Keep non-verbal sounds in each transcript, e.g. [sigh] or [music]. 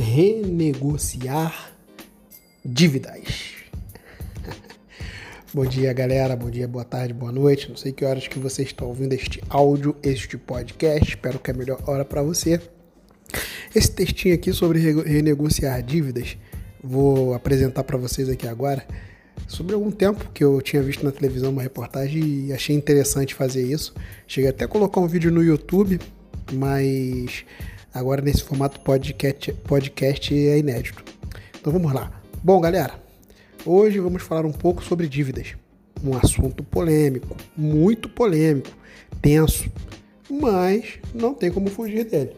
renegociar dívidas. [laughs] Bom dia, galera. Bom dia, boa tarde, boa noite. Não sei que horas que vocês estão ouvindo este áudio, este podcast. Espero que é a melhor hora para você. Esse textinho aqui sobre renegociar dívidas, vou apresentar para vocês aqui agora. Sobre algum tempo que eu tinha visto na televisão uma reportagem e achei interessante fazer isso. Cheguei até a colocar um vídeo no YouTube, mas agora nesse formato podcast, podcast é inédito. Então vamos lá. Bom, galera, hoje vamos falar um pouco sobre dívidas. Um assunto polêmico, muito polêmico, tenso, mas não tem como fugir dele.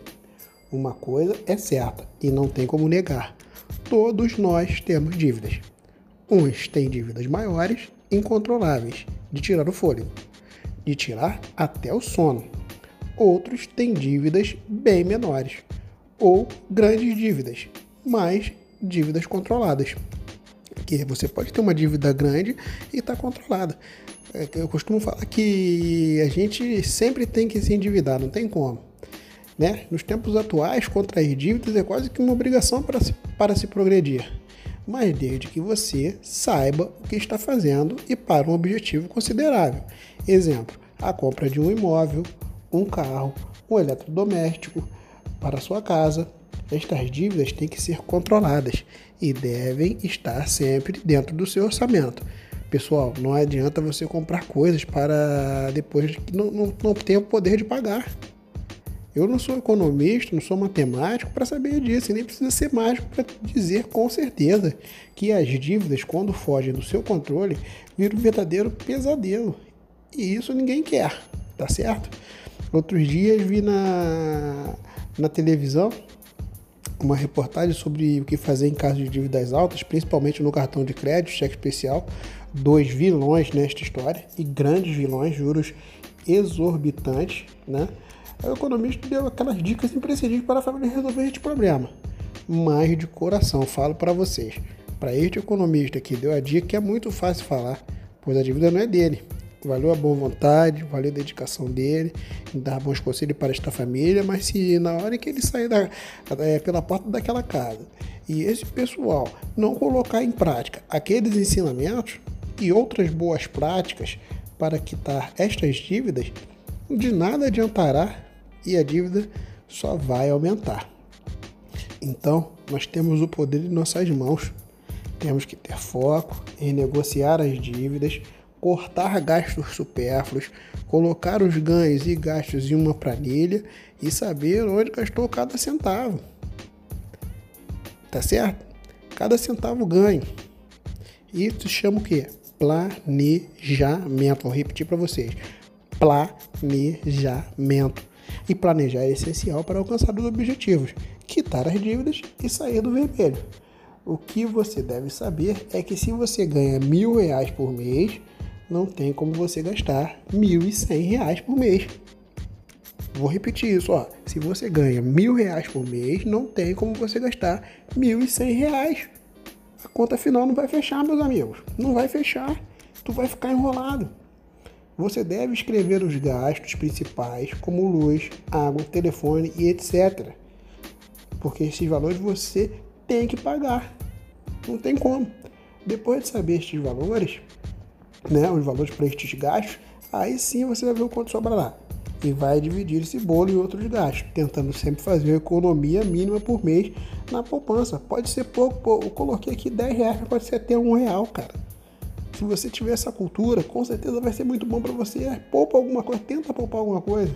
Uma coisa é certa e não tem como negar: todos nós temos dívidas. Uns têm dívidas maiores, incontroláveis, de tirar o fôlego, de tirar até o sono Outros têm dívidas bem menores ou grandes dívidas, mas dívidas controladas. Que você pode ter uma dívida grande e estar tá controlada. É, eu costumo falar que a gente sempre tem que se endividar, não tem como. Né? Nos tempos atuais, contrair dívidas é quase que uma obrigação para se, para se progredir, mas desde que você saiba o que está fazendo e para um objetivo considerável. Exemplo, a compra de um imóvel, um carro, um eletrodoméstico para sua casa. Estas dívidas têm que ser controladas e devem estar sempre dentro do seu orçamento. Pessoal, não adianta você comprar coisas para depois que não, não, não tem o poder de pagar. Eu não sou economista, não sou matemático para saber disso, e nem precisa ser mágico para dizer com certeza que as dívidas, quando fogem do seu controle, viram um verdadeiro pesadelo. E isso ninguém quer, tá certo? Outros dias vi na, na televisão uma reportagem sobre o que fazer em caso de dívidas altas, principalmente no cartão de crédito, cheque especial. Dois vilões nesta história e grandes vilões, juros exorbitantes, né? O economista deu aquelas dicas imprescindíveis para a família resolver este problema. Mas de coração falo para vocês, para este economista que deu a dica é muito fácil falar, pois a dívida não é dele, valeu a boa vontade, valeu a dedicação dele dar bons conselhos para esta família, mas se na hora que ele sair da, é, pela porta daquela casa e esse pessoal não colocar em prática aqueles ensinamentos e outras boas práticas para quitar estas dívidas, de nada adiantará e a dívida só vai aumentar. Então, nós temos o poder em nossas mãos. Temos que ter foco em negociar as dívidas, cortar gastos supérfluos, colocar os ganhos e gastos em uma planilha e saber onde gastou cada centavo. Tá certo? Cada centavo ganho. Isso chama o quê? Planejamento. Vou repetir para vocês. Planejamento. E planejar é essencial para alcançar os objetivos, quitar as dívidas e sair do vermelho. O que você deve saber é que se você ganha mil reais por mês, não tem como você gastar R$ 1.100 por mês. Vou repetir isso, ó. Se você ganha mil reais por mês, não tem como você gastar R$ 1.100. A conta final não vai fechar, meus amigos. Não vai fechar. Tu vai ficar enrolado. Você deve escrever os gastos principais, como luz, água, telefone e etc. Porque esses valores você tem que pagar. Não tem como. Depois de saber estes valores, né, os valores para estes gastos, aí sim você vai ver o quanto sobra lá. E vai dividir esse bolo em outros gastos, tentando sempre fazer uma economia mínima por mês na poupança. Pode ser pouco, eu coloquei aqui 10 reais, pode ser até um real, cara. Se você tiver essa cultura, com certeza vai ser muito bom para você. Poupa alguma coisa, tenta poupar alguma coisa.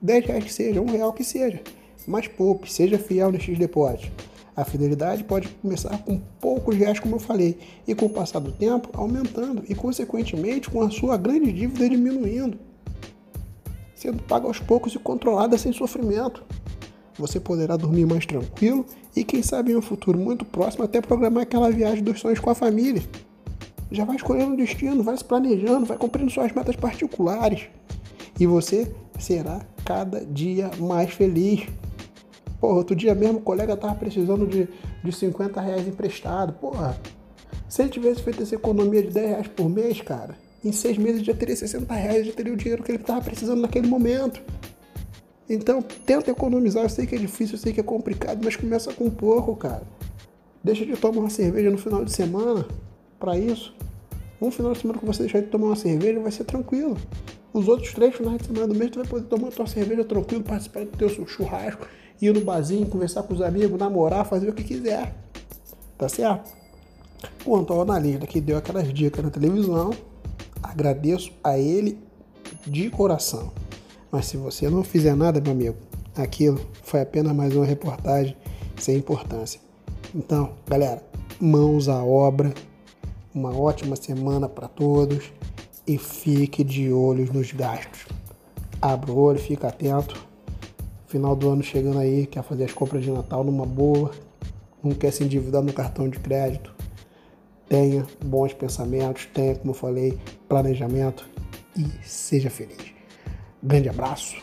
10 reais que seja, um real que seja. Mas poupe, seja fiel no X-Depósito. A fidelidade pode começar com poucos reais, como eu falei, e com o passar do tempo aumentando e, consequentemente, com a sua grande dívida diminuindo, sendo paga aos poucos e controlada sem sofrimento. Você poderá dormir mais tranquilo e, quem sabe, em um futuro muito próximo, até programar aquela viagem dos sonhos com a família. Já vai escolhendo o destino, vai se planejando, vai cumprindo suas metas particulares. E você será cada dia mais feliz. Porra, outro dia mesmo o colega tava precisando de, de 50 reais emprestado. Porra, se ele tivesse feito essa economia de 10 reais por mês, cara, em seis meses já teria 60 reais, já teria o dinheiro que ele tava precisando naquele momento. Então, tenta economizar. Eu sei que é difícil, eu sei que é complicado, mas começa com pouco, cara. Deixa de tomar uma cerveja no final de semana para isso. Um final de semana que você deixar de tomar uma cerveja vai ser tranquilo. Os outros três finais de semana do mês tu vai poder tomar tua cerveja tranquilo, participar do teu churrasco, ir no barzinho, conversar com os amigos, namorar, fazer o que quiser. Tá certo? Quanto ao analista que deu aquelas dicas na televisão, agradeço a ele de coração. Mas se você não fizer nada, meu amigo, aquilo foi apenas mais uma reportagem sem importância. Então, galera, mãos à obra. Uma ótima semana para todos e fique de olho nos gastos. Abra o olho, fica atento. Final do ano chegando aí, quer fazer as compras de Natal numa boa, não quer se endividar no cartão de crédito. Tenha bons pensamentos, tenha, como eu falei, planejamento e seja feliz. Grande abraço.